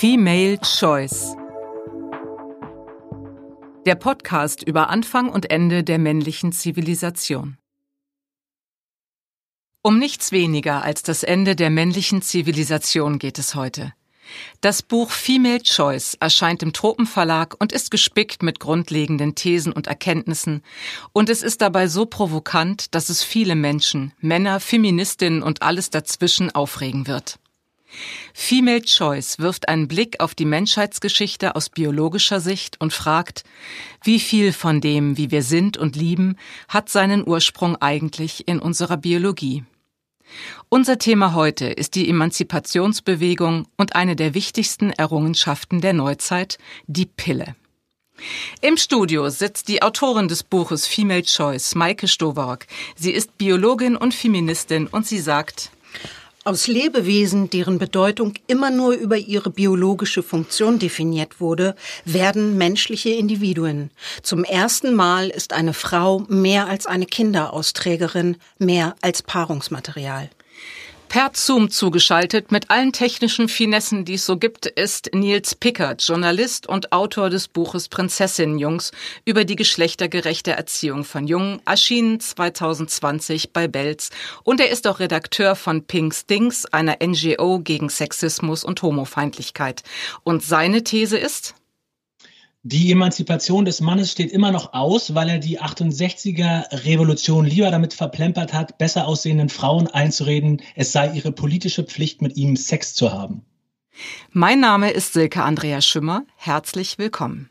Female Choice. Der Podcast über Anfang und Ende der männlichen Zivilisation. Um nichts weniger als das Ende der männlichen Zivilisation geht es heute. Das Buch Female Choice erscheint im Tropenverlag und ist gespickt mit grundlegenden Thesen und Erkenntnissen. Und es ist dabei so provokant, dass es viele Menschen, Männer, Feministinnen und alles dazwischen aufregen wird. Female Choice wirft einen Blick auf die Menschheitsgeschichte aus biologischer Sicht und fragt, wie viel von dem, wie wir sind und lieben, hat seinen Ursprung eigentlich in unserer Biologie. Unser Thema heute ist die Emanzipationsbewegung und eine der wichtigsten Errungenschaften der Neuzeit, die Pille. Im Studio sitzt die Autorin des Buches Female Choice, Maike Stowark. Sie ist Biologin und Feministin und sie sagt, aus Lebewesen, deren Bedeutung immer nur über ihre biologische Funktion definiert wurde, werden menschliche Individuen. Zum ersten Mal ist eine Frau mehr als eine Kinderausträgerin, mehr als Paarungsmaterial. Per Zoom zugeschaltet mit allen technischen Finessen, die es so gibt, ist Nils Pickert, Journalist und Autor des Buches Prinzessinnenjungs über die geschlechtergerechte Erziehung von Jungen, erschienen 2020 bei Belz. Und er ist auch Redakteur von Pink Stings, einer NGO gegen Sexismus und Homofeindlichkeit. Und seine These ist? Die Emanzipation des Mannes steht immer noch aus, weil er die 68er Revolution lieber damit verplempert hat, besser aussehenden Frauen einzureden, es sei ihre politische Pflicht, mit ihm Sex zu haben. Mein Name ist Silke Andrea Schümmer. Herzlich willkommen.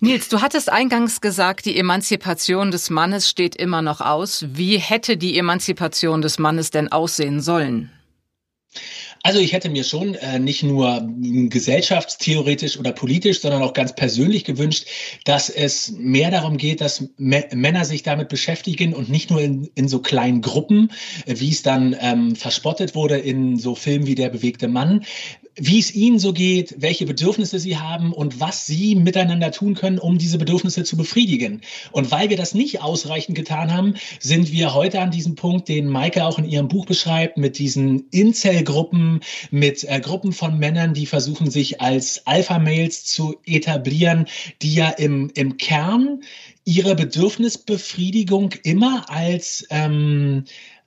Nils, du hattest eingangs gesagt, die Emanzipation des Mannes steht immer noch aus. Wie hätte die Emanzipation des Mannes denn aussehen sollen? Also ich hätte mir schon äh, nicht nur gesellschaftstheoretisch oder politisch, sondern auch ganz persönlich gewünscht, dass es mehr darum geht, dass Männer sich damit beschäftigen und nicht nur in, in so kleinen Gruppen, wie es dann ähm, verspottet wurde in so Filmen wie Der bewegte Mann, wie es ihnen so geht, welche Bedürfnisse sie haben und was sie miteinander tun können, um diese Bedürfnisse zu befriedigen. Und weil wir das nicht ausreichend getan haben, sind wir heute an diesem Punkt, den Maike auch in ihrem Buch beschreibt, mit diesen Incel-Gruppen, mit äh, Gruppen von Männern, die versuchen, sich als Alpha-Males zu etablieren, die ja im, im Kern ihre Bedürfnisbefriedigung immer als ähm,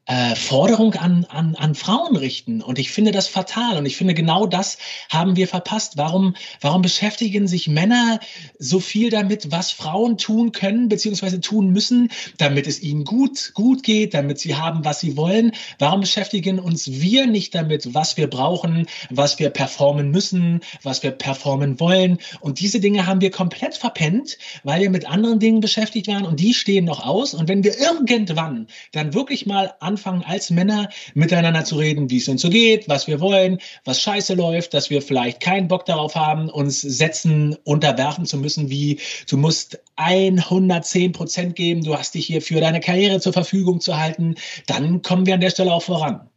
äh, Forderung an, an, an Frauen richten. Und ich finde das fatal. Und ich finde, genau das haben wir verpasst. Warum, warum beschäftigen sich Männer so viel damit, was Frauen tun können, beziehungsweise tun müssen, damit es ihnen gut, gut geht, damit sie haben, was sie wollen? Warum beschäftigen uns wir nicht damit, was wir brauchen, was wir performen müssen, was wir performen wollen? Und diese Dinge haben wir komplett verpennt, weil wir mit anderen Dingen beschäftigt waren und die stehen noch aus. Und wenn wir irgendwann dann wirklich mal an anfangen, als Männer miteinander zu reden, wie es uns so geht, was wir wollen, was scheiße läuft, dass wir vielleicht keinen Bock darauf haben, uns Sätzen unterwerfen zu müssen, wie du musst 110 Prozent geben, du hast dich hier für deine Karriere zur Verfügung zu halten, dann kommen wir an der Stelle auch voran.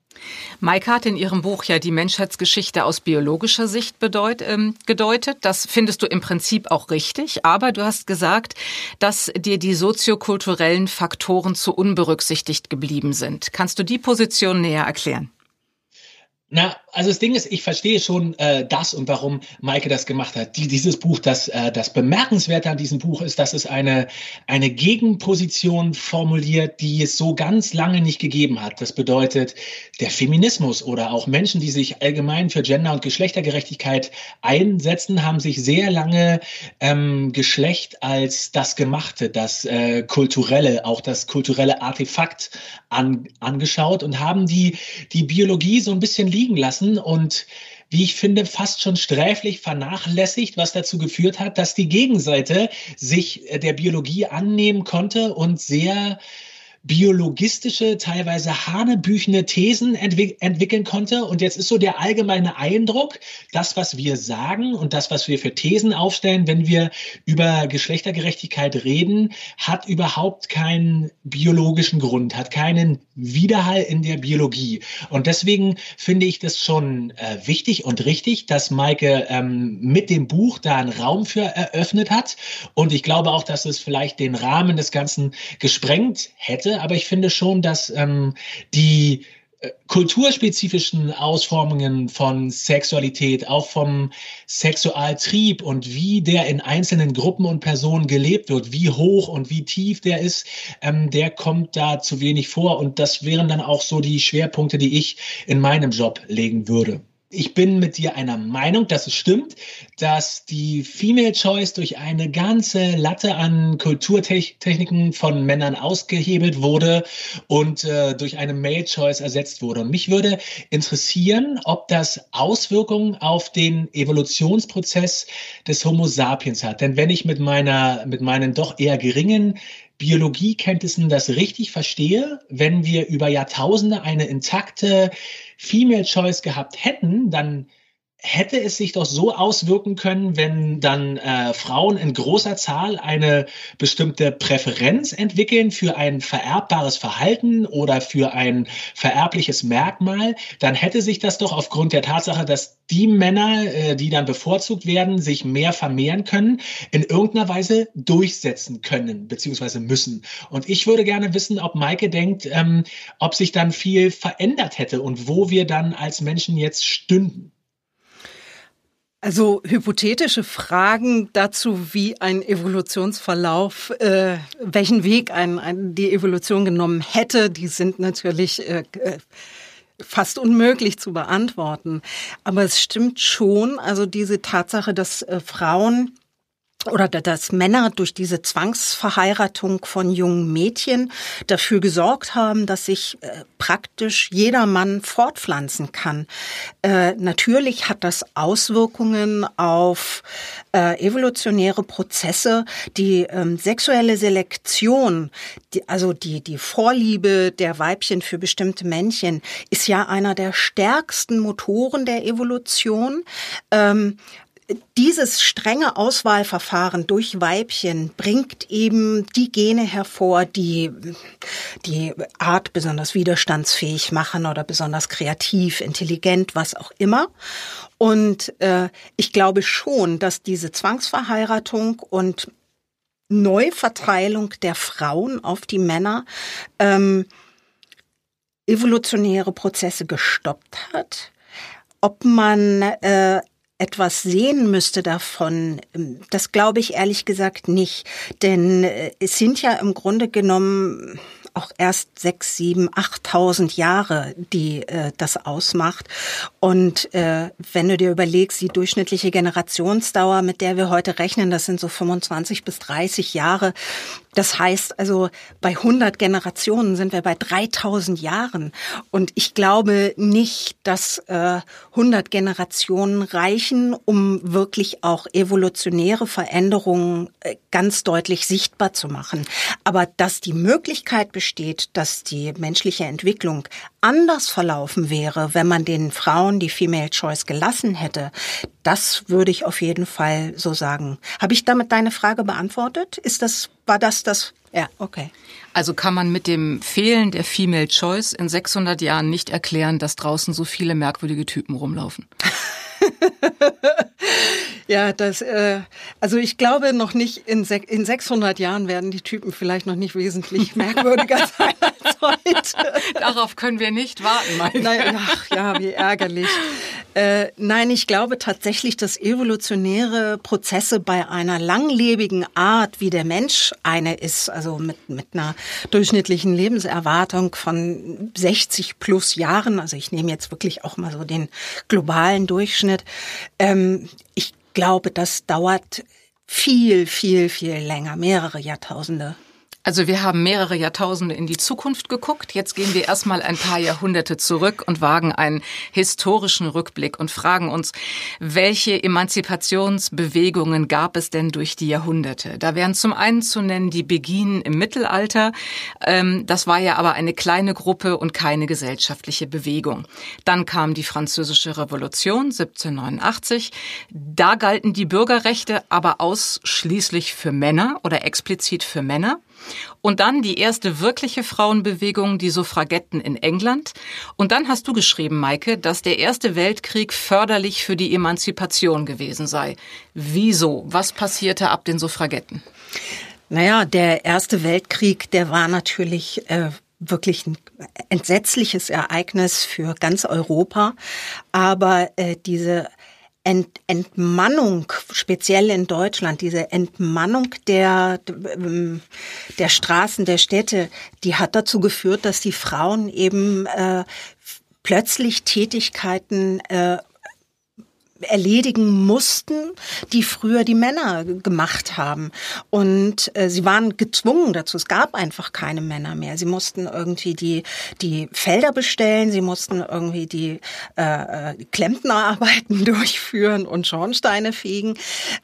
Maike hat in ihrem Buch ja die Menschheitsgeschichte aus biologischer Sicht bedeut, ähm, gedeutet. Das findest du im Prinzip auch richtig. Aber du hast gesagt, dass dir die soziokulturellen Faktoren zu unberücksichtigt geblieben sind. Kannst du die Position näher erklären? Na, also das Ding ist, ich verstehe schon äh, das und warum Maike das gemacht hat. Die, dieses Buch, das, äh, das Bemerkenswerte an diesem Buch ist, dass es eine, eine Gegenposition formuliert, die es so ganz lange nicht gegeben hat. Das bedeutet, der Feminismus oder auch Menschen, die sich allgemein für Gender- und Geschlechtergerechtigkeit einsetzen, haben sich sehr lange ähm, Geschlecht als das Gemachte, das äh, Kulturelle, auch das kulturelle Artefakt an, angeschaut und haben die, die Biologie so ein bisschen liegen lassen und wie ich finde, fast schon sträflich vernachlässigt, was dazu geführt hat, dass die Gegenseite sich der Biologie annehmen konnte und sehr biologistische, teilweise hanebüchene Thesen entwick entwickeln konnte. Und jetzt ist so der allgemeine Eindruck, das, was wir sagen und das, was wir für Thesen aufstellen, wenn wir über Geschlechtergerechtigkeit reden, hat überhaupt keinen biologischen Grund, hat keinen Widerhall in der Biologie. Und deswegen finde ich das schon äh, wichtig und richtig, dass Maike ähm, mit dem Buch da einen Raum für eröffnet hat. Und ich glaube auch, dass es vielleicht den Rahmen des Ganzen gesprengt hätte. Aber ich finde schon, dass ähm, die äh, kulturspezifischen Ausformungen von Sexualität, auch vom Sexualtrieb und wie der in einzelnen Gruppen und Personen gelebt wird, wie hoch und wie tief der ist, ähm, der kommt da zu wenig vor. Und das wären dann auch so die Schwerpunkte, die ich in meinem Job legen würde. Ich bin mit dir einer Meinung, dass es stimmt, dass die Female Choice durch eine ganze Latte an Kulturtechniken von Männern ausgehebelt wurde und äh, durch eine Male Choice ersetzt wurde. Und mich würde interessieren, ob das Auswirkungen auf den Evolutionsprozess des Homo sapiens hat. Denn wenn ich mit meiner, mit meinen doch eher geringen Biologiekenntnissen das richtig verstehe, wenn wir über Jahrtausende eine intakte Female Choice gehabt hätten, dann hätte es sich doch so auswirken können, wenn dann äh, Frauen in großer Zahl eine bestimmte Präferenz entwickeln für ein vererbbares Verhalten oder für ein vererbliches Merkmal, dann hätte sich das doch aufgrund der Tatsache, dass die Männer, äh, die dann bevorzugt werden, sich mehr vermehren können, in irgendeiner Weise durchsetzen können beziehungsweise müssen. Und ich würde gerne wissen, ob Maike denkt, ähm, ob sich dann viel verändert hätte und wo wir dann als Menschen jetzt stünden. Also hypothetische Fragen dazu, wie ein Evolutionsverlauf, äh, welchen Weg ein, ein, die Evolution genommen hätte, die sind natürlich äh, äh, fast unmöglich zu beantworten. Aber es stimmt schon, also diese Tatsache, dass äh, Frauen oder dass Männer durch diese Zwangsverheiratung von jungen Mädchen dafür gesorgt haben, dass sich äh, praktisch jeder Mann fortpflanzen kann. Äh, natürlich hat das Auswirkungen auf äh, evolutionäre Prozesse, die ähm, sexuelle Selektion, die, also die, die Vorliebe der Weibchen für bestimmte Männchen, ist ja einer der stärksten Motoren der Evolution. Ähm, dieses strenge Auswahlverfahren durch Weibchen bringt eben die Gene hervor, die die Art besonders widerstandsfähig machen oder besonders kreativ, intelligent, was auch immer. Und äh, ich glaube schon, dass diese Zwangsverheiratung und Neuverteilung der Frauen auf die Männer ähm, evolutionäre Prozesse gestoppt hat. Ob man äh, etwas sehen müsste davon, ähm, das glaube ich ehrlich gesagt nicht. Denn äh, es sind ja im Grunde genommen auch erst sechs, sieben, achttausend Jahre, die äh, das ausmacht. Und äh, wenn du dir überlegst, die durchschnittliche Generationsdauer, mit der wir heute rechnen, das sind so 25 bis 30 Jahre. Das heißt also, bei 100 Generationen sind wir bei 3000 Jahren. Und ich glaube nicht, dass äh, 100 Generationen reichen, um wirklich auch evolutionäre Veränderungen äh, ganz deutlich sichtbar zu machen. Aber dass die Möglichkeit besteht, dass die menschliche Entwicklung anders verlaufen wäre, wenn man den Frauen die Female Choice gelassen hätte, das würde ich auf jeden Fall so sagen. Habe ich damit deine Frage beantwortet? Ist das, war das das? Ja, okay. Also kann man mit dem Fehlen der Female Choice in 600 Jahren nicht erklären, dass draußen so viele merkwürdige Typen rumlaufen. ja, das, äh, also ich glaube noch nicht, in, in 600 Jahren werden die Typen vielleicht noch nicht wesentlich merkwürdiger sein als heute. Darauf können wir nicht warten, meine Nein, ach, ja, wie ärgerlich. Äh, nein, ich glaube tatsächlich, dass evolutionäre Prozesse bei einer langlebigen Art, wie der Mensch eine ist, also mit, mit einer durchschnittlichen Lebenserwartung von 60 plus Jahren, also ich nehme jetzt wirklich auch mal so den globalen Durchschnitt, ähm, ich glaube, das dauert viel, viel, viel länger, mehrere Jahrtausende. Also wir haben mehrere Jahrtausende in die Zukunft geguckt. Jetzt gehen wir erstmal ein paar Jahrhunderte zurück und wagen einen historischen Rückblick und fragen uns, welche Emanzipationsbewegungen gab es denn durch die Jahrhunderte? Da wären zum einen zu nennen die Beginen im Mittelalter. Ähm, das war ja aber eine kleine Gruppe und keine gesellschaftliche Bewegung. Dann kam die Französische Revolution 1789. Da galten die Bürgerrechte aber ausschließlich für Männer oder explizit für Männer. Und dann die erste wirkliche Frauenbewegung, die Suffragetten in England. Und dann hast du geschrieben, Maike, dass der Erste Weltkrieg förderlich für die Emanzipation gewesen sei. Wieso? Was passierte ab den Suffragetten? Naja, der Erste Weltkrieg, der war natürlich äh, wirklich ein entsetzliches Ereignis für ganz Europa. Aber äh, diese Ent Entmannung, speziell in Deutschland, diese Entmannung der, der Straßen, der Städte, die hat dazu geführt, dass die Frauen eben äh, plötzlich Tätigkeiten äh, erledigen mussten, die früher die Männer gemacht haben. Und äh, sie waren gezwungen dazu. Es gab einfach keine Männer mehr. Sie mussten irgendwie die, die Felder bestellen, sie mussten irgendwie die äh, äh Klempnerarbeiten durchführen und Schornsteine fegen.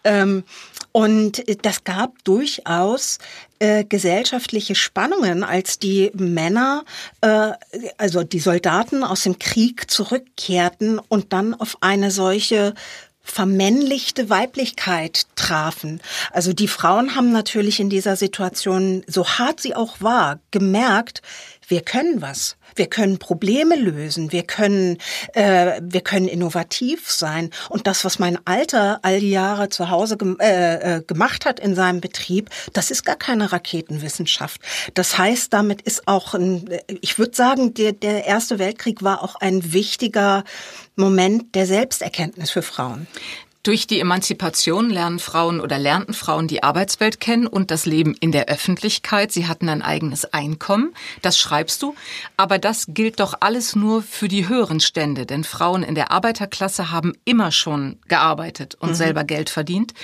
Ähm, und das gab durchaus äh, gesellschaftliche Spannungen, als die Männer, äh, also die Soldaten aus dem Krieg zurückkehrten und dann auf eine solche vermännlichte Weiblichkeit trafen. Also die Frauen haben natürlich in dieser Situation, so hart sie auch war, gemerkt, wir können was. Wir können Probleme lösen. Wir können, äh, wir können innovativ sein. Und das, was mein Alter all die Jahre zu Hause gem äh, äh, gemacht hat in seinem Betrieb, das ist gar keine Raketenwissenschaft. Das heißt, damit ist auch ein, ich würde sagen, der, der Erste Weltkrieg war auch ein wichtiger Moment der Selbsterkenntnis für Frauen. Durch die Emanzipation lernen Frauen oder lernten Frauen die Arbeitswelt kennen und das Leben in der Öffentlichkeit. Sie hatten ein eigenes Einkommen. Das schreibst du. Aber das gilt doch alles nur für die höheren Stände, denn Frauen in der Arbeiterklasse haben immer schon gearbeitet und mhm. selber Geld verdient.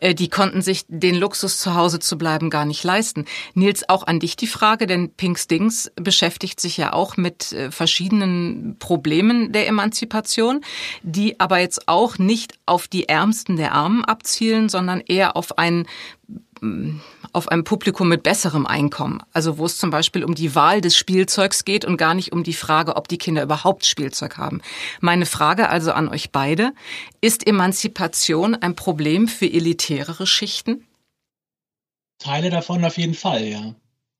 Äh, die konnten sich den Luxus zu Hause zu bleiben gar nicht leisten. Nils, auch an dich die Frage, denn Pink Stings beschäftigt sich ja auch mit äh, verschiedenen Problemen der Emanzipation, die aber jetzt auch nicht auf die Ärmsten der Armen abzielen, sondern eher auf ein auf ein Publikum mit besserem Einkommen. Also wo es zum Beispiel um die Wahl des Spielzeugs geht und gar nicht um die Frage, ob die Kinder überhaupt Spielzeug haben. Meine Frage also an euch beide, ist Emanzipation ein Problem für elitärere Schichten? Teile davon auf jeden Fall, ja.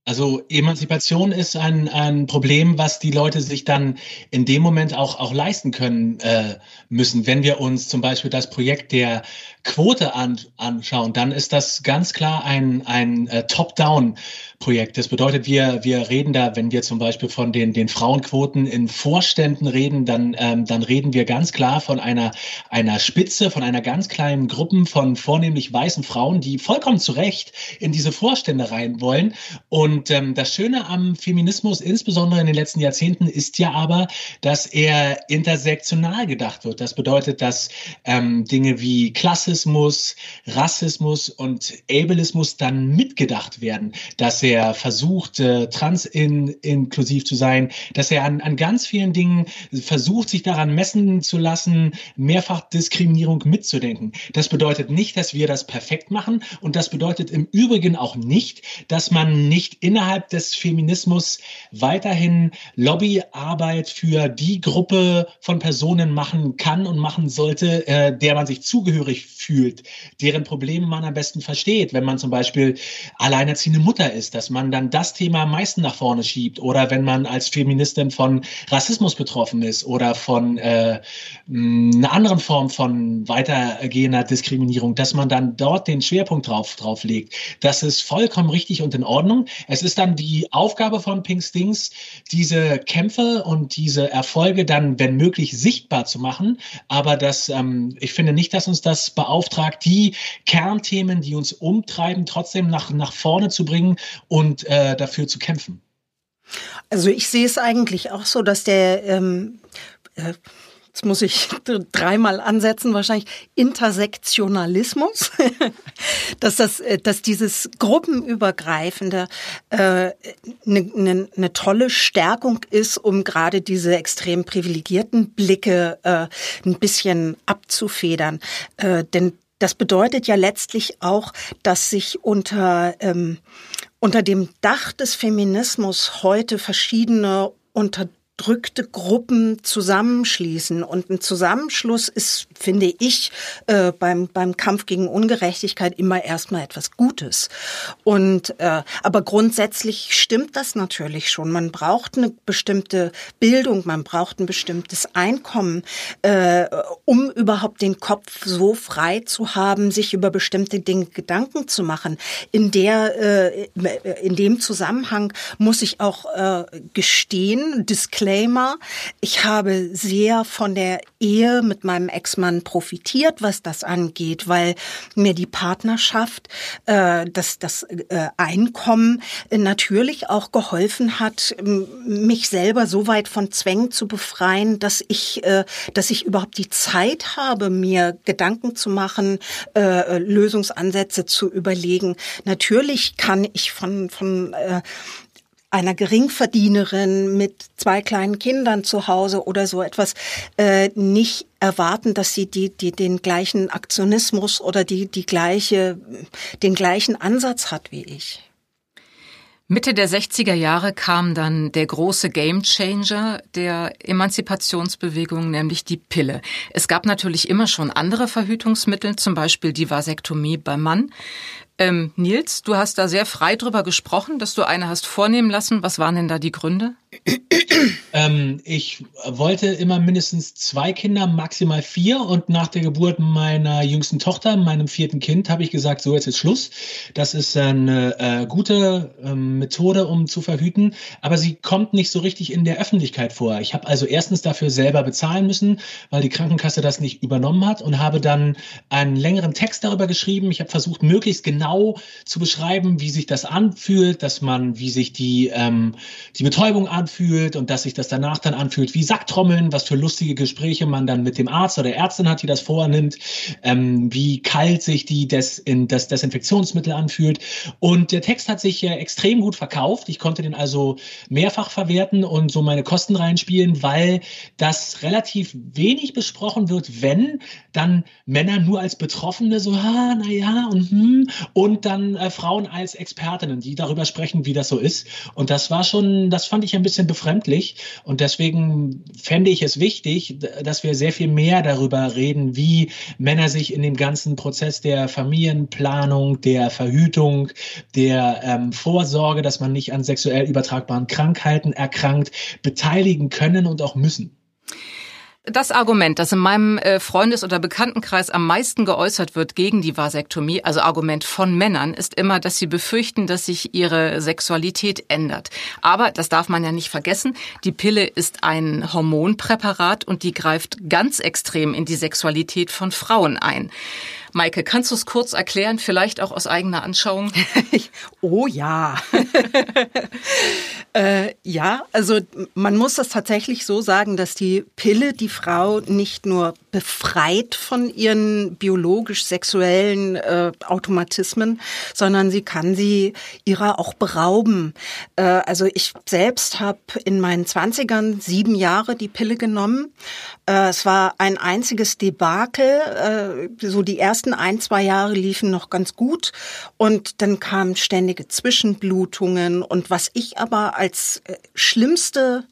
Also Emanzipation ist ein, ein Problem, was die Leute sich dann in dem Moment auch, auch leisten können äh, müssen. Wenn wir uns zum Beispiel das Projekt der Quote an, anschauen, dann ist das ganz klar ein, ein äh, Top-Down-Projekt. Das bedeutet, wir, wir reden da, wenn wir zum Beispiel von den, den Frauenquoten in Vorständen reden, dann, ähm, dann reden wir ganz klar von einer, einer Spitze, von einer ganz kleinen Gruppe von vornehmlich weißen Frauen, die vollkommen zu Recht in diese Vorstände rein wollen. Und ähm, das Schöne am Feminismus, insbesondere in den letzten Jahrzehnten, ist ja aber, dass er intersektional gedacht wird. Das bedeutet, dass ähm, Dinge wie Klasse, Sexismus, Rassismus und Ableismus dann mitgedacht werden, dass er versucht, äh, trans-inklusiv zu sein, dass er an, an ganz vielen Dingen versucht, sich daran messen zu lassen, Mehrfachdiskriminierung mitzudenken. Das bedeutet nicht, dass wir das perfekt machen. Und das bedeutet im Übrigen auch nicht, dass man nicht innerhalb des Feminismus weiterhin Lobbyarbeit für die Gruppe von Personen machen kann und machen sollte, äh, der man sich zugehörig fühlt, deren Probleme man am besten versteht, wenn man zum Beispiel alleinerziehende Mutter ist, dass man dann das Thema am meisten nach vorne schiebt oder wenn man als Feministin von Rassismus betroffen ist oder von äh, einer anderen Form von weitergehender Diskriminierung, dass man dann dort den Schwerpunkt drauf, drauf legt. Das ist vollkommen richtig und in Ordnung. Es ist dann die Aufgabe von Pink Stings, diese Kämpfe und diese Erfolge dann, wenn möglich, sichtbar zu machen. Aber das, ähm, ich finde nicht, dass uns das beauftragt beauftragt, die Kernthemen, die uns umtreiben, trotzdem nach, nach vorne zu bringen und äh, dafür zu kämpfen. Also ich sehe es eigentlich auch so, dass der ähm, äh, jetzt muss ich dreimal ansetzen, wahrscheinlich Intersektionalismus, dass das, äh, dass dieses gruppenübergreifende eine äh, ne, ne, ne tolle Stärkung ist, um gerade diese extrem privilegierten Blicke äh, ein bisschen abzufedern, äh, denn das bedeutet ja letztlich auch, dass sich unter ähm, unter dem Dach des Feminismus heute verschiedene unter unterdrückte Gruppen zusammenschließen. Und ein Zusammenschluss ist, finde ich, äh, beim, beim Kampf gegen Ungerechtigkeit immer erstmal etwas Gutes. Und äh, aber grundsätzlich stimmt das natürlich schon. Man braucht eine bestimmte Bildung, man braucht ein bestimmtes Einkommen, äh, um überhaupt den Kopf so frei zu haben, sich über bestimmte Dinge Gedanken zu machen. In der, äh, in dem Zusammenhang muss ich auch äh, gestehen, Disclaimer, ich habe sehr von der Ehe mit meinem Ex-Mann profitiert, was das angeht, weil mir die Partnerschaft, äh, das, das äh, Einkommen natürlich auch geholfen hat, mich selber so weit von Zwängen zu befreien, dass ich, äh, dass ich überhaupt die Zeit habe, mir Gedanken zu machen, äh, Lösungsansätze zu überlegen. Natürlich kann ich von, von äh, einer Geringverdienerin mit zwei kleinen Kindern zu Hause oder so etwas äh, nicht erwarten, dass sie die, die den gleichen Aktionismus oder die, die gleiche, den gleichen Ansatz hat wie ich. Mitte der 60er Jahre kam dann der große Gamechanger der Emanzipationsbewegung, nämlich die Pille. Es gab natürlich immer schon andere Verhütungsmittel, zum Beispiel die Vasektomie beim Mann. Ähm, Nils, du hast da sehr frei drüber gesprochen, dass du eine hast vornehmen lassen. Was waren denn da die Gründe? Ähm, ich wollte immer mindestens zwei Kinder, maximal vier. Und nach der Geburt meiner jüngsten Tochter, meinem vierten Kind, habe ich gesagt, so jetzt ist Schluss. Das ist eine äh, gute äh, Methode, um zu verhüten. Aber sie kommt nicht so richtig in der Öffentlichkeit vor. Ich habe also erstens dafür selber bezahlen müssen, weil die Krankenkasse das nicht übernommen hat und habe dann einen längeren Text darüber geschrieben. Ich habe versucht, möglichst genau zu beschreiben, wie sich das anfühlt, dass man, wie sich die, ähm, die Betäubung anfühlt anfühlt und dass sich das danach dann anfühlt wie Sacktrommeln, was für lustige Gespräche man dann mit dem Arzt oder Ärztin hat, die das vornimmt, ähm, wie kalt sich die Des in das Desinfektionsmittel anfühlt. Und der Text hat sich äh, extrem gut verkauft. Ich konnte den also mehrfach verwerten und so meine Kosten reinspielen, weil das relativ wenig besprochen wird, wenn dann Männer nur als Betroffene so, ah, naja, und hm, und dann äh, Frauen als Expertinnen, die darüber sprechen, wie das so ist. Und das war schon, das fand ich ein bisschen befremdlich. Und deswegen fände ich es wichtig, dass wir sehr viel mehr darüber reden, wie Männer sich in dem ganzen Prozess der Familienplanung, der Verhütung, der ähm, Vorsorge, dass man nicht an sexuell übertragbaren Krankheiten erkrankt, beteiligen können und auch müssen. Das Argument, das in meinem äh, Freundes- oder Bekanntenkreis am meisten geäußert wird gegen die Vasektomie, also Argument von Männern, ist immer, dass sie befürchten, dass sich ihre Sexualität ändert. Aber, das darf man ja nicht vergessen, die Pille ist ein Hormonpräparat und die greift ganz extrem in die Sexualität von Frauen ein. Maike, kannst du es kurz erklären, vielleicht auch aus eigener Anschauung? oh ja. äh, ja, also man muss das tatsächlich so sagen, dass die Pille die Frau nicht nur befreit von ihren biologisch-sexuellen äh, Automatismen, sondern sie kann sie ihrer auch berauben. Äh, also ich selbst habe in meinen Zwanzigern sieben Jahre die Pille genommen. Äh, es war ein einziges Debakel. Äh, so die ersten ein, zwei Jahre liefen noch ganz gut und dann kamen ständige Zwischenblutungen und was ich aber als äh, schlimmste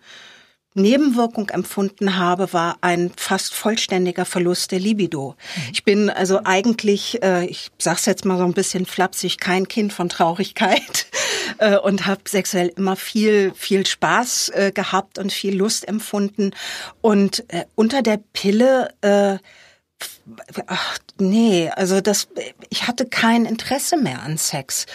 Nebenwirkung empfunden habe, war ein fast vollständiger Verlust der Libido. Mhm. Ich bin also eigentlich, äh, ich sag's jetzt mal so ein bisschen flapsig, kein Kind von Traurigkeit äh, und habe sexuell immer viel, viel Spaß äh, gehabt und viel Lust empfunden. Und unter der Pille Ach, nee, also das, ich hatte kein Interesse mehr an Sex.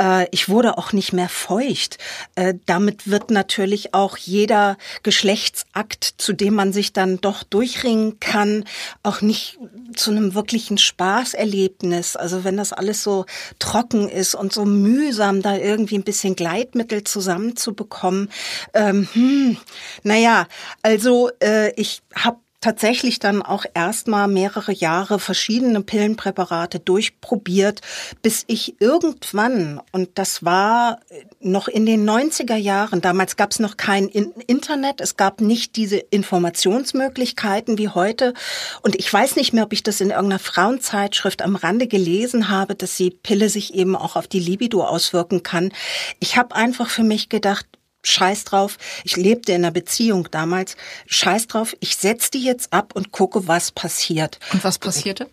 Äh, ich wurde auch nicht mehr feucht. Äh, damit wird natürlich auch jeder Geschlechtsakt, zu dem man sich dann doch durchringen kann, auch nicht zu einem wirklichen Spaßerlebnis. Also wenn das alles so trocken ist und so mühsam, da irgendwie ein bisschen Gleitmittel zusammenzubekommen. Ähm, hm, naja, also äh, ich habe tatsächlich dann auch erstmal mehrere Jahre verschiedene Pillenpräparate durchprobiert, bis ich irgendwann, und das war noch in den 90er Jahren, damals gab es noch kein Internet, es gab nicht diese Informationsmöglichkeiten wie heute. Und ich weiß nicht mehr, ob ich das in irgendeiner Frauenzeitschrift am Rande gelesen habe, dass die Pille sich eben auch auf die Libido auswirken kann. Ich habe einfach für mich gedacht, scheiß drauf, ich lebte in einer Beziehung damals, scheiß drauf, ich setz die jetzt ab und gucke, was passiert. Und was passierte?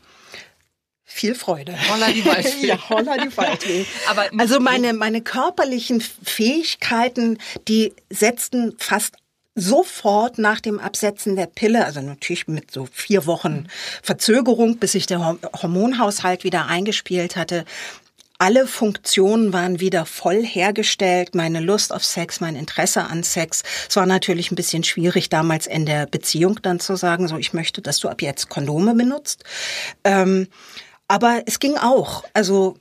Viel Freude. Holla die Waldfee. ja, holla die Waldfee. Aber also meine, meine körperlichen Fähigkeiten, die setzten fast sofort nach dem Absetzen der Pille, also natürlich mit so vier Wochen Verzögerung, bis sich der Hormonhaushalt wieder eingespielt hatte, alle Funktionen waren wieder voll hergestellt. Meine Lust auf Sex, mein Interesse an Sex. Es war natürlich ein bisschen schwierig, damals in der Beziehung dann zu sagen, so ich möchte, dass du ab jetzt Kondome benutzt. Ähm, aber es ging auch. Also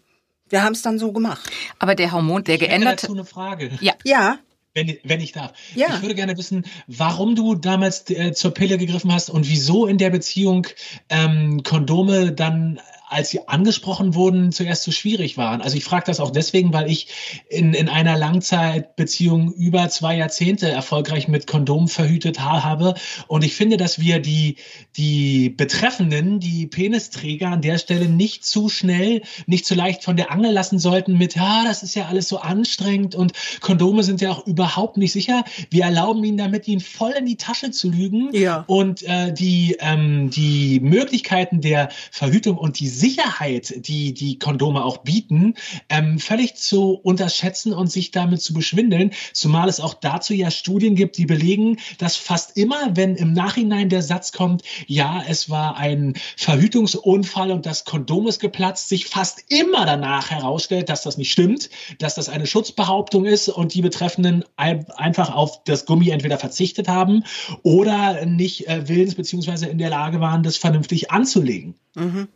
wir haben es dann so gemacht. Aber der Hormon, der geändert. Dazu eine Frage. Ja. Ja. Wenn, wenn ich darf. Ja. Ich würde gerne wissen, warum du damals äh, zur Pille gegriffen hast und wieso in der Beziehung ähm, Kondome dann als sie angesprochen wurden, zuerst so schwierig waren. Also ich frage das auch deswegen, weil ich in, in einer Langzeitbeziehung über zwei Jahrzehnte erfolgreich mit Kondom verhütet habe. Und ich finde, dass wir die, die Betreffenden, die Penisträger an der Stelle nicht zu schnell, nicht zu leicht von der Angel lassen sollten mit, ja, das ist ja alles so anstrengend und Kondome sind ja auch überhaupt nicht sicher. Wir erlauben ihnen damit, ihnen voll in die Tasche zu lügen. Ja. Und äh, die, ähm, die Möglichkeiten der Verhütung und die Sicherheit, die die Kondome auch bieten, ähm, völlig zu unterschätzen und sich damit zu beschwindeln. Zumal es auch dazu ja Studien gibt, die belegen, dass fast immer, wenn im Nachhinein der Satz kommt, ja, es war ein Verhütungsunfall und das Kondom ist geplatzt, sich fast immer danach herausstellt, dass das nicht stimmt, dass das eine Schutzbehauptung ist und die Betreffenden einfach auf das Gummi entweder verzichtet haben oder nicht äh, willens beziehungsweise in der Lage waren, das vernünftig anzulegen. Mhm.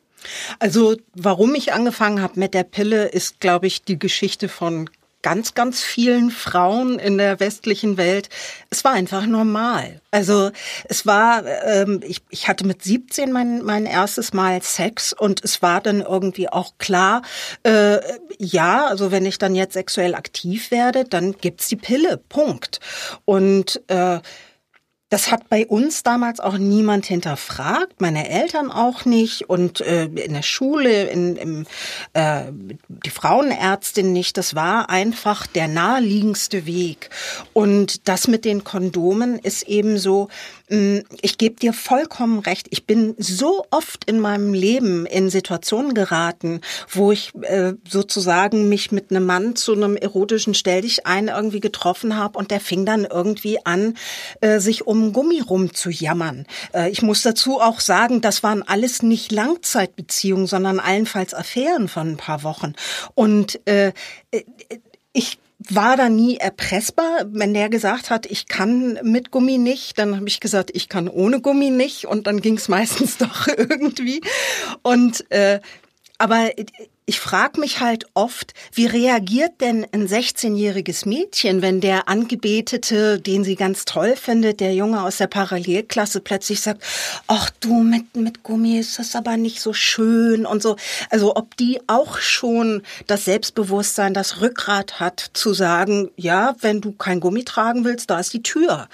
Also warum ich angefangen habe mit der Pille, ist, glaube ich, die Geschichte von ganz, ganz vielen Frauen in der westlichen Welt. Es war einfach normal. Also es war, ähm, ich, ich hatte mit 17 mein, mein erstes Mal Sex und es war dann irgendwie auch klar, äh, ja, also wenn ich dann jetzt sexuell aktiv werde, dann gibt's die Pille. Punkt. Und äh, das hat bei uns damals auch niemand hinterfragt, meine Eltern auch nicht und äh, in der Schule, in, im, äh, die Frauenärztin nicht. Das war einfach der naheliegendste Weg. Und das mit den Kondomen ist eben so, ich gebe dir vollkommen recht. Ich bin so oft in meinem Leben in Situationen geraten, wo ich äh, sozusagen mich mit einem Mann zu einem erotischen Stell dich ein irgendwie getroffen habe und der fing dann irgendwie an, äh, sich um Gummi rumzujammern. Äh, ich muss dazu auch sagen, das waren alles nicht Langzeitbeziehungen, sondern allenfalls Affären von ein paar Wochen. Und äh, äh ich war da nie erpressbar. Wenn der gesagt hat, ich kann mit Gummi nicht, dann habe ich gesagt, ich kann ohne Gummi nicht und dann ging es meistens doch irgendwie. Und äh, aber ich frage mich halt oft, wie reagiert denn ein 16-jähriges Mädchen, wenn der Angebetete, den sie ganz toll findet, der Junge aus der Parallelklasse plötzlich sagt, ach du, mit, mit Gummi ist das aber nicht so schön und so. Also ob die auch schon das Selbstbewusstsein, das Rückgrat hat, zu sagen, ja, wenn du kein Gummi tragen willst, da ist die Tür.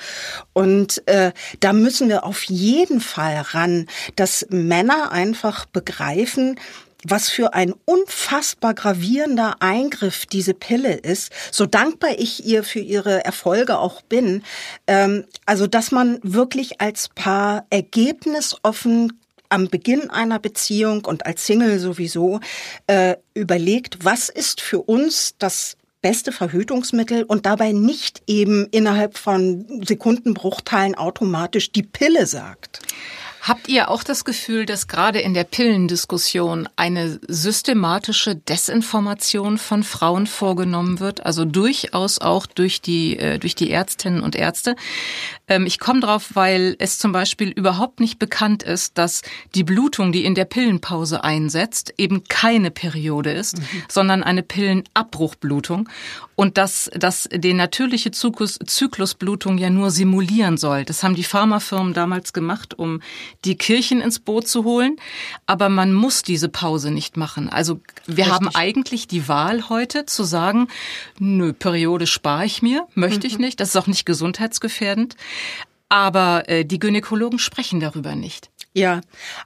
Und äh, da müssen wir auf jeden Fall ran, dass Männer einfach begreifen, was für ein unfassbar gravierender Eingriff diese Pille ist, so dankbar ich ihr für ihre Erfolge auch bin, ähm, also dass man wirklich als Paar ergebnisoffen am Beginn einer Beziehung und als Single sowieso äh, überlegt, was ist für uns das beste Verhütungsmittel und dabei nicht eben innerhalb von Sekundenbruchteilen automatisch die Pille sagt. Habt ihr auch das Gefühl, dass gerade in der Pillendiskussion eine systematische Desinformation von Frauen vorgenommen wird? Also durchaus auch durch die, äh, durch die Ärztinnen und Ärzte. Ähm, ich komme drauf, weil es zum Beispiel überhaupt nicht bekannt ist, dass die Blutung, die in der Pillenpause einsetzt, eben keine Periode ist, mhm. sondern eine Pillenabbruchblutung und dass das die natürliche Zyklus, Zyklusblutung ja nur simulieren soll. Das haben die Pharmafirmen damals gemacht, um die Kirchen ins Boot zu holen. Aber man muss diese Pause nicht machen. Also wir Richtig. haben eigentlich die Wahl heute zu sagen, nö, Periode spare ich mir, möchte ich mhm. nicht. Das ist auch nicht gesundheitsgefährdend. Aber äh, die Gynäkologen sprechen darüber nicht. Ja,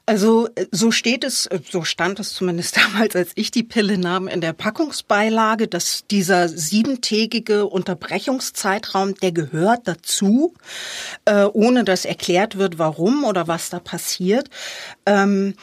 also äh, so steht es, äh, so stand es zumindest damals, als ich die Pille nahm, in der Packungsbeilage, dass dieser siebentägige Unterbrechungszeitraum, der gehört dazu, äh, ohne dass erklärt wird, warum oder was da passiert. Ähm,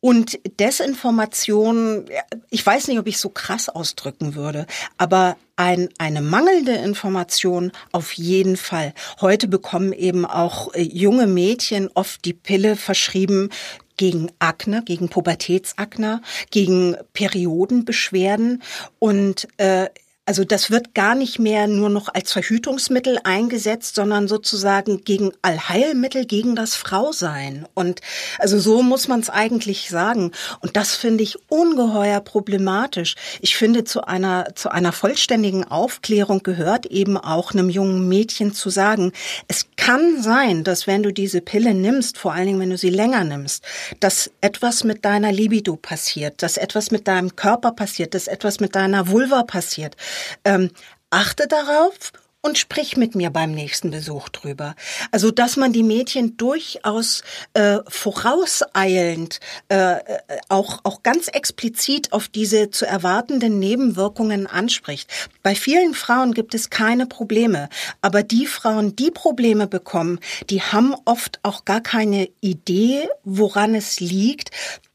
und Desinformation, ich weiß nicht, ob ich so krass ausdrücken würde, aber ein, eine mangelnde Information auf jeden Fall. Heute bekommen eben auch äh, junge Mädchen oft die Pille verschrieben gegen Akne, gegen Pubertätsakne, gegen Periodenbeschwerden und äh, also das wird gar nicht mehr nur noch als Verhütungsmittel eingesetzt, sondern sozusagen gegen Allheilmittel gegen das Frausein. Und also so muss man es eigentlich sagen. Und das finde ich ungeheuer problematisch. Ich finde, zu einer, zu einer vollständigen Aufklärung gehört eben auch einem jungen Mädchen zu sagen, es kann sein, dass wenn du diese Pille nimmst, vor allen Dingen wenn du sie länger nimmst, dass etwas mit deiner Libido passiert, dass etwas mit deinem Körper passiert, dass etwas mit deiner Vulva passiert ähm, achte darauf und sprich mit mir beim nächsten Besuch drüber. Also, dass man die Mädchen durchaus äh, vorauseilend äh, äh, auch, auch ganz explizit auf diese zu erwartenden Nebenwirkungen anspricht. Bei vielen Frauen gibt es keine Probleme, aber die Frauen, die Probleme bekommen, die haben oft auch gar keine Idee, woran es liegt,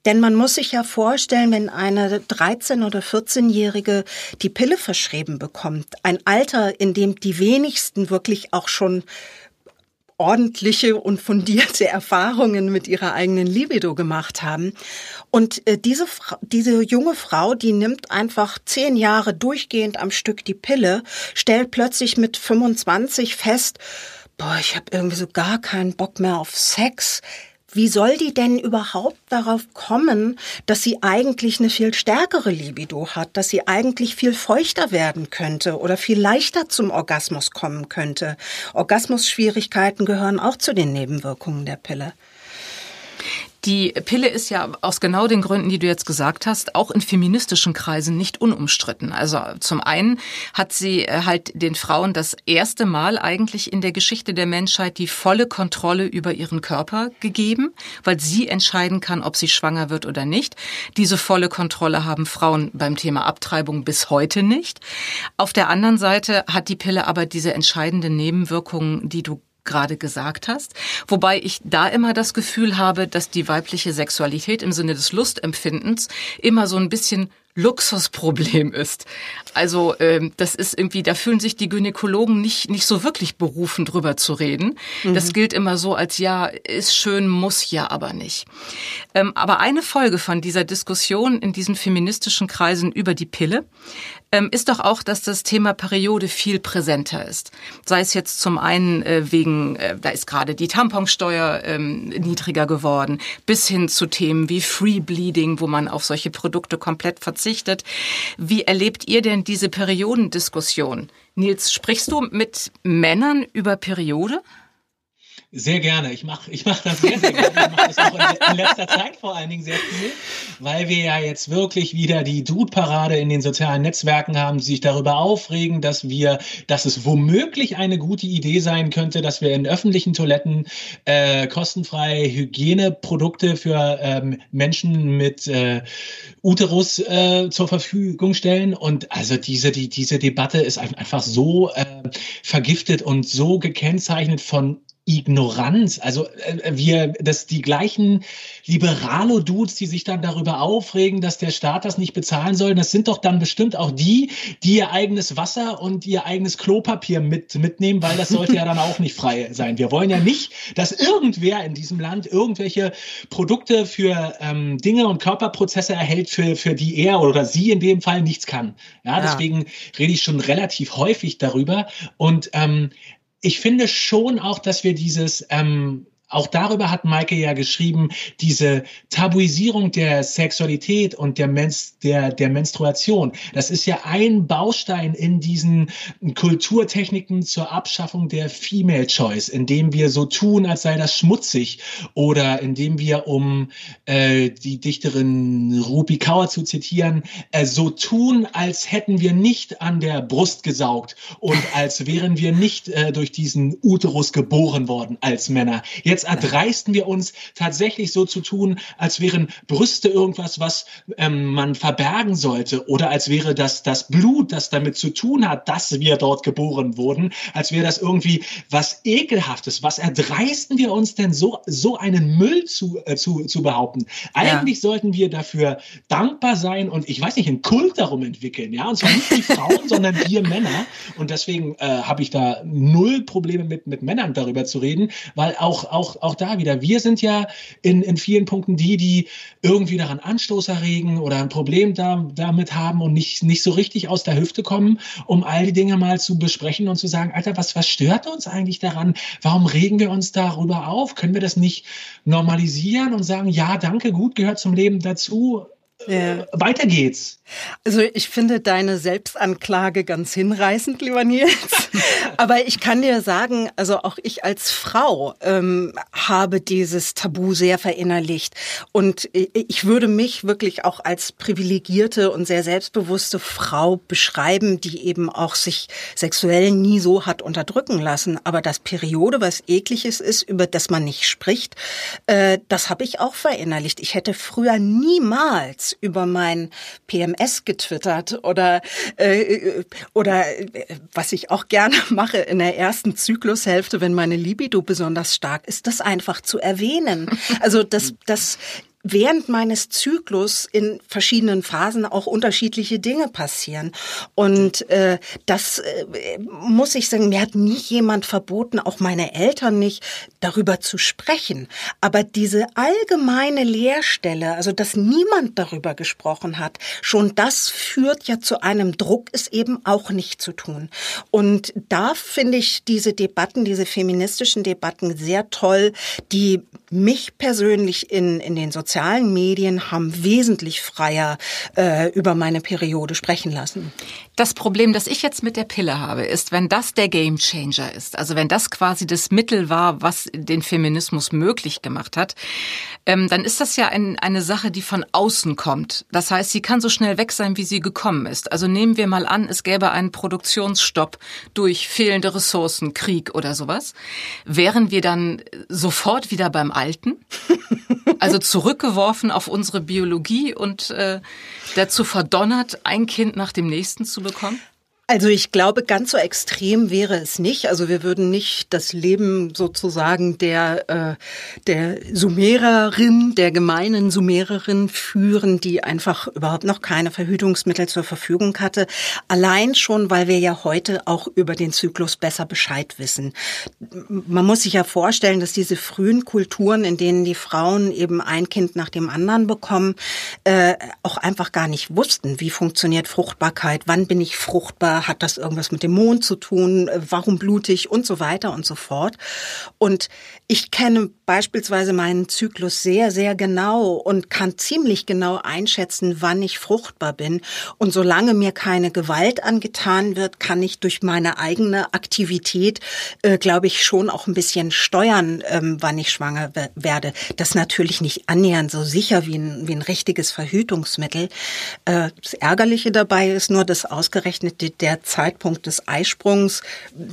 denn man muss sich ja vorstellen, wenn eine 13- oder 14-Jährige die Pille verschrieben bekommt, ein Alter, in dem die wenigsten wirklich auch schon ordentliche und fundierte Erfahrungen mit ihrer eigenen Libido gemacht haben. Und äh, diese, diese junge Frau, die nimmt einfach zehn Jahre durchgehend am Stück die Pille, stellt plötzlich mit 25 fest, boah, ich habe irgendwie so gar keinen Bock mehr auf Sex wie soll die denn überhaupt darauf kommen, dass sie eigentlich eine viel stärkere Libido hat, dass sie eigentlich viel feuchter werden könnte oder viel leichter zum Orgasmus kommen könnte? Orgasmusschwierigkeiten gehören auch zu den Nebenwirkungen der Pille. Die Pille ist ja aus genau den Gründen, die du jetzt gesagt hast, auch in feministischen Kreisen nicht unumstritten. Also zum einen hat sie äh, halt den Frauen das erste Mal eigentlich in der Geschichte der Menschheit die volle Kontrolle über ihren Körper gegeben, weil sie entscheiden kann, ob sie schwanger wird oder nicht. Diese volle Kontrolle haben Frauen beim Thema Abtreibung bis heute nicht. Auf der anderen Seite hat die Pille aber diese entscheidenden Nebenwirkungen, die du gerade gesagt hast. Wobei ich da immer das Gefühl habe, dass die weibliche Sexualität im Sinne des Lustempfindens immer so ein bisschen Luxusproblem ist. Also ähm, das ist irgendwie, da fühlen sich die Gynäkologen nicht nicht so wirklich berufen, drüber zu reden. Mhm. Das gilt immer so als ja, ist schön, muss ja aber nicht. Ähm, aber eine Folge von dieser Diskussion in diesen feministischen Kreisen über die Pille ist doch auch, dass das Thema Periode viel präsenter ist. Sei es jetzt zum einen äh, wegen, äh, da ist gerade die Tamponsteuer ähm, niedriger geworden, bis hin zu Themen wie Free Bleeding, wo man auf solche Produkte komplett verzichtet. Wie erlebt ihr denn diese Periodendiskussion? Nils, sprichst du mit Männern über Periode? Sehr gerne. Ich mache ich mach das sehr, sehr gerne. Ich mache das auch in, letzter Zeit vor allen Dingen sehr viel, weil wir ja jetzt wirklich wieder die Dude-Parade in den sozialen Netzwerken haben, die sich darüber aufregen, dass wir, dass es womöglich eine gute Idee sein könnte, dass wir in öffentlichen Toiletten äh, kostenfrei Hygieneprodukte für ähm, Menschen mit äh, Uterus äh, zur Verfügung stellen. Und also diese, die, diese Debatte ist einfach so äh, vergiftet und so gekennzeichnet von Ignoranz. Also äh, wir, dass die gleichen Liberalo-Dudes, die sich dann darüber aufregen, dass der Staat das nicht bezahlen soll, das sind doch dann bestimmt auch die, die ihr eigenes Wasser und ihr eigenes Klopapier mit, mitnehmen, weil das sollte ja dann auch nicht frei sein. Wir wollen ja nicht, dass irgendwer in diesem Land irgendwelche Produkte für ähm, Dinge und Körperprozesse erhält, für, für die er oder sie in dem Fall nichts kann. Ja, ja. deswegen rede ich schon relativ häufig darüber. Und ähm, ich finde schon auch, dass wir dieses ähm, auch darüber hat Maike ja geschrieben, diese Tabuisierung der Sexualität und der, Menz, der, der Menstruation. Das ist ja ein Baustein in diesen Kulturtechniken zur Abschaffung der Female Choice, indem wir so tun, als sei das schmutzig oder indem wir, um äh, die Dichterin Rupi Kaur zu zitieren, äh, so tun, als hätten wir nicht an der Brust gesaugt und als wären wir nicht äh, durch diesen Uterus geboren worden als Männer. Jetzt jetzt erdreisten wir uns tatsächlich so zu tun, als wären Brüste irgendwas, was ähm, man verbergen sollte oder als wäre das das Blut, das damit zu tun hat, dass wir dort geboren wurden, als wäre das irgendwie was ekelhaftes. Was erdreisten wir uns denn so so einen Müll zu äh, zu, zu behaupten? Eigentlich ja. sollten wir dafür dankbar sein und ich weiß nicht einen Kult darum entwickeln, ja und zwar nicht die Frauen, sondern wir Männer und deswegen äh, habe ich da null Probleme mit mit Männern darüber zu reden, weil auch auch auch da wieder wir sind ja in in vielen Punkten die, die irgendwie daran Anstoß erregen oder ein Problem da, damit haben und nicht, nicht so richtig aus der Hüfte kommen, um all die Dinge mal zu besprechen und zu sagen, Alter, was, was stört uns eigentlich daran? Warum regen wir uns darüber auf? Können wir das nicht normalisieren und sagen, ja, danke, gut, gehört zum Leben dazu? Ja. Weiter geht's. Also ich finde deine Selbstanklage ganz hinreißend, lieber Nils. Aber ich kann dir sagen, also auch ich als Frau ähm, habe dieses Tabu sehr verinnerlicht. Und ich würde mich wirklich auch als privilegierte und sehr selbstbewusste Frau beschreiben, die eben auch sich sexuell nie so hat unterdrücken lassen. Aber das Periode, was ekliges ist, über das man nicht spricht, äh, das habe ich auch verinnerlicht. Ich hätte früher niemals über mein PMS getwittert oder äh, oder äh, was ich auch gerne mache in der ersten Zyklushälfte, wenn meine Libido besonders stark ist, das einfach zu erwähnen. Also das das während meines Zyklus in verschiedenen Phasen auch unterschiedliche Dinge passieren. Und äh, das äh, muss ich sagen, mir hat nie jemand verboten, auch meine Eltern nicht, darüber zu sprechen. Aber diese allgemeine Leerstelle, also dass niemand darüber gesprochen hat, schon das führt ja zu einem Druck, es eben auch nicht zu tun. Und da finde ich diese Debatten, diese feministischen Debatten sehr toll, die mich persönlich in, in den sozialen sozialen Medien haben wesentlich freier äh, über meine Periode sprechen lassen. Das Problem, das ich jetzt mit der Pille habe, ist, wenn das der Gamechanger ist, also wenn das quasi das Mittel war, was den Feminismus möglich gemacht hat, ähm, dann ist das ja ein, eine Sache, die von außen kommt. Das heißt, sie kann so schnell weg sein, wie sie gekommen ist. Also nehmen wir mal an, es gäbe einen Produktionsstopp durch fehlende Ressourcen, Krieg oder sowas. Wären wir dann sofort wieder beim Alten? Also zurückgeworfen auf unsere Biologie und äh, dazu verdonnert, ein Kind nach dem nächsten zu bekommen? Also ich glaube, ganz so extrem wäre es nicht. Also wir würden nicht das Leben sozusagen der, äh, der Sumererin, der gemeinen Sumererin führen, die einfach überhaupt noch keine Verhütungsmittel zur Verfügung hatte. Allein schon, weil wir ja heute auch über den Zyklus besser Bescheid wissen. Man muss sich ja vorstellen, dass diese frühen Kulturen, in denen die Frauen eben ein Kind nach dem anderen bekommen, äh, auch einfach gar nicht wussten, wie funktioniert Fruchtbarkeit, wann bin ich fruchtbar, hat das irgendwas mit dem Mond zu tun? Warum blutig und so weiter und so fort. Und ich kenne beispielsweise meinen Zyklus sehr, sehr genau und kann ziemlich genau einschätzen, wann ich fruchtbar bin. Und solange mir keine Gewalt angetan wird, kann ich durch meine eigene Aktivität, äh, glaube ich, schon auch ein bisschen steuern, ähm, wann ich schwanger werde. Das natürlich nicht annähernd so sicher wie ein, wie ein richtiges Verhütungsmittel. Äh, das Ärgerliche dabei ist nur, dass ausgerechnet der Zeitpunkt des Eisprungs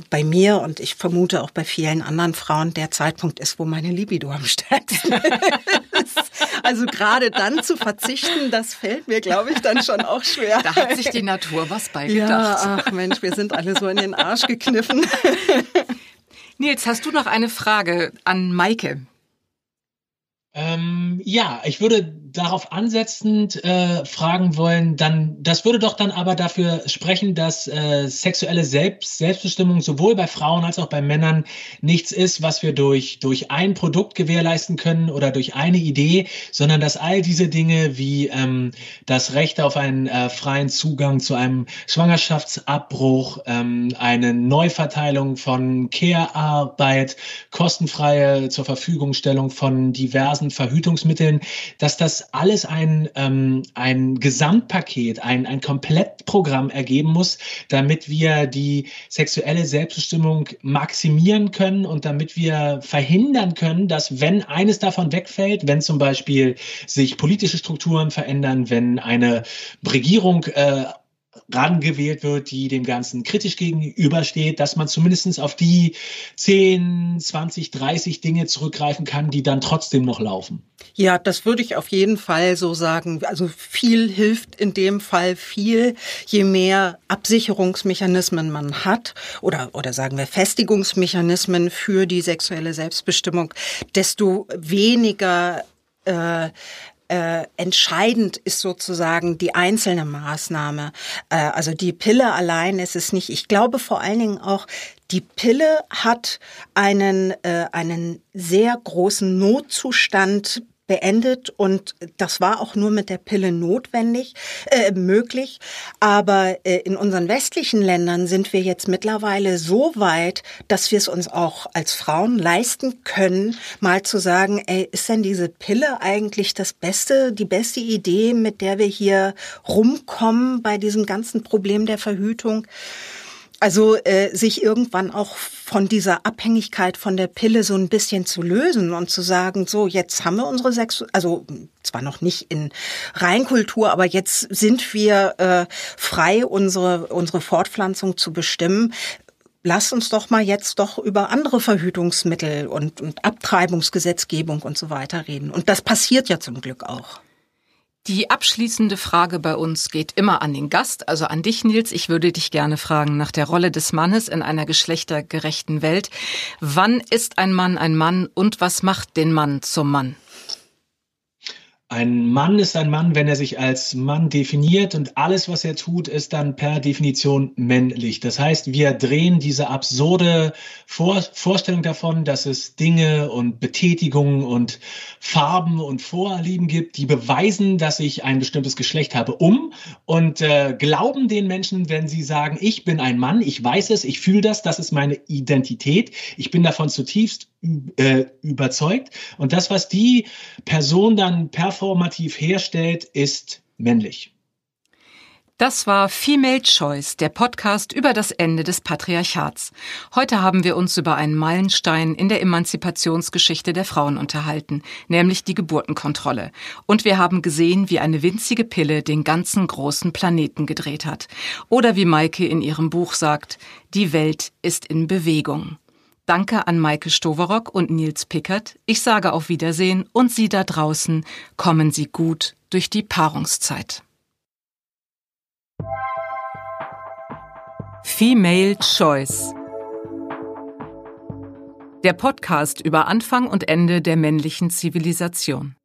bei mir und ich vermute auch bei vielen anderen Frauen der Zeitpunkt ist, wo meine Libido am stärksten ist. Also gerade dann zu verzichten, das fällt mir, glaube ich, dann schon auch schwer. Da hat sich die Natur was beigedacht. Ja, ach Mensch, wir sind alle so in den Arsch gekniffen. Nils, hast du noch eine Frage an Maike? Ähm, ja, ich würde darauf ansetzend äh, fragen wollen, dann, das würde doch dann aber dafür sprechen, dass äh, sexuelle Selbst, Selbstbestimmung sowohl bei Frauen als auch bei Männern nichts ist, was wir durch, durch ein Produkt gewährleisten können oder durch eine Idee, sondern dass all diese Dinge wie ähm, das Recht auf einen äh, freien Zugang zu einem Schwangerschaftsabbruch, ähm, eine Neuverteilung von Care-Arbeit, kostenfreie zur Verfügungstellung von diversen Verhütungsmitteln, dass das alles ein, ähm, ein Gesamtpaket, ein, ein Komplettprogramm ergeben muss, damit wir die sexuelle Selbstbestimmung maximieren können und damit wir verhindern können, dass wenn eines davon wegfällt, wenn zum Beispiel sich politische Strukturen verändern, wenn eine Regierung äh, rangewählt wird, die dem Ganzen kritisch gegenübersteht, dass man zumindest auf die 10, 20, 30 Dinge zurückgreifen kann, die dann trotzdem noch laufen. Ja, das würde ich auf jeden Fall so sagen. Also viel hilft in dem Fall viel, je mehr Absicherungsmechanismen man hat oder, oder sagen wir Festigungsmechanismen für die sexuelle Selbstbestimmung, desto weniger äh, äh, entscheidend ist sozusagen die einzelne Maßnahme. Äh, also die Pille allein ist es nicht. Ich glaube vor allen Dingen auch, die Pille hat einen, äh, einen sehr großen Notzustand beendet und das war auch nur mit der Pille notwendig, äh, möglich. Aber äh, in unseren westlichen Ländern sind wir jetzt mittlerweile so weit, dass wir es uns auch als Frauen leisten können, mal zu sagen, ey, ist denn diese Pille eigentlich das Beste, die beste Idee, mit der wir hier rumkommen bei diesem ganzen Problem der Verhütung? Also äh, sich irgendwann auch von dieser Abhängigkeit von der Pille so ein bisschen zu lösen und zu sagen, so jetzt haben wir unsere Sex, also zwar noch nicht in Reinkultur, aber jetzt sind wir äh, frei, unsere unsere Fortpflanzung zu bestimmen. Lass uns doch mal jetzt doch über andere Verhütungsmittel und, und Abtreibungsgesetzgebung und so weiter reden. Und das passiert ja zum Glück auch. Die abschließende Frage bei uns geht immer an den Gast, also an dich, Nils. Ich würde dich gerne fragen nach der Rolle des Mannes in einer geschlechtergerechten Welt. Wann ist ein Mann ein Mann und was macht den Mann zum Mann? Ein Mann ist ein Mann, wenn er sich als Mann definiert und alles, was er tut, ist dann per Definition männlich. Das heißt, wir drehen diese absurde Vor Vorstellung davon, dass es Dinge und Betätigungen und Farben und Vorlieben gibt, die beweisen, dass ich ein bestimmtes Geschlecht habe, um und äh, glauben den Menschen, wenn sie sagen, ich bin ein Mann, ich weiß es, ich fühle das, das ist meine Identität, ich bin davon zutiefst äh, überzeugt. Und das, was die Person dann performativ herstellt, ist männlich. Das war Female Choice, der Podcast über das Ende des Patriarchats. Heute haben wir uns über einen Meilenstein in der Emanzipationsgeschichte der Frauen unterhalten, nämlich die Geburtenkontrolle. Und wir haben gesehen, wie eine winzige Pille den ganzen großen Planeten gedreht hat. Oder wie Maike in ihrem Buch sagt, die Welt ist in Bewegung. Danke an Maike Stoverock und Nils Pickert. Ich sage auf Wiedersehen und Sie da draußen, kommen Sie gut durch die Paarungszeit. Female Choice Der Podcast über Anfang und Ende der männlichen Zivilisation.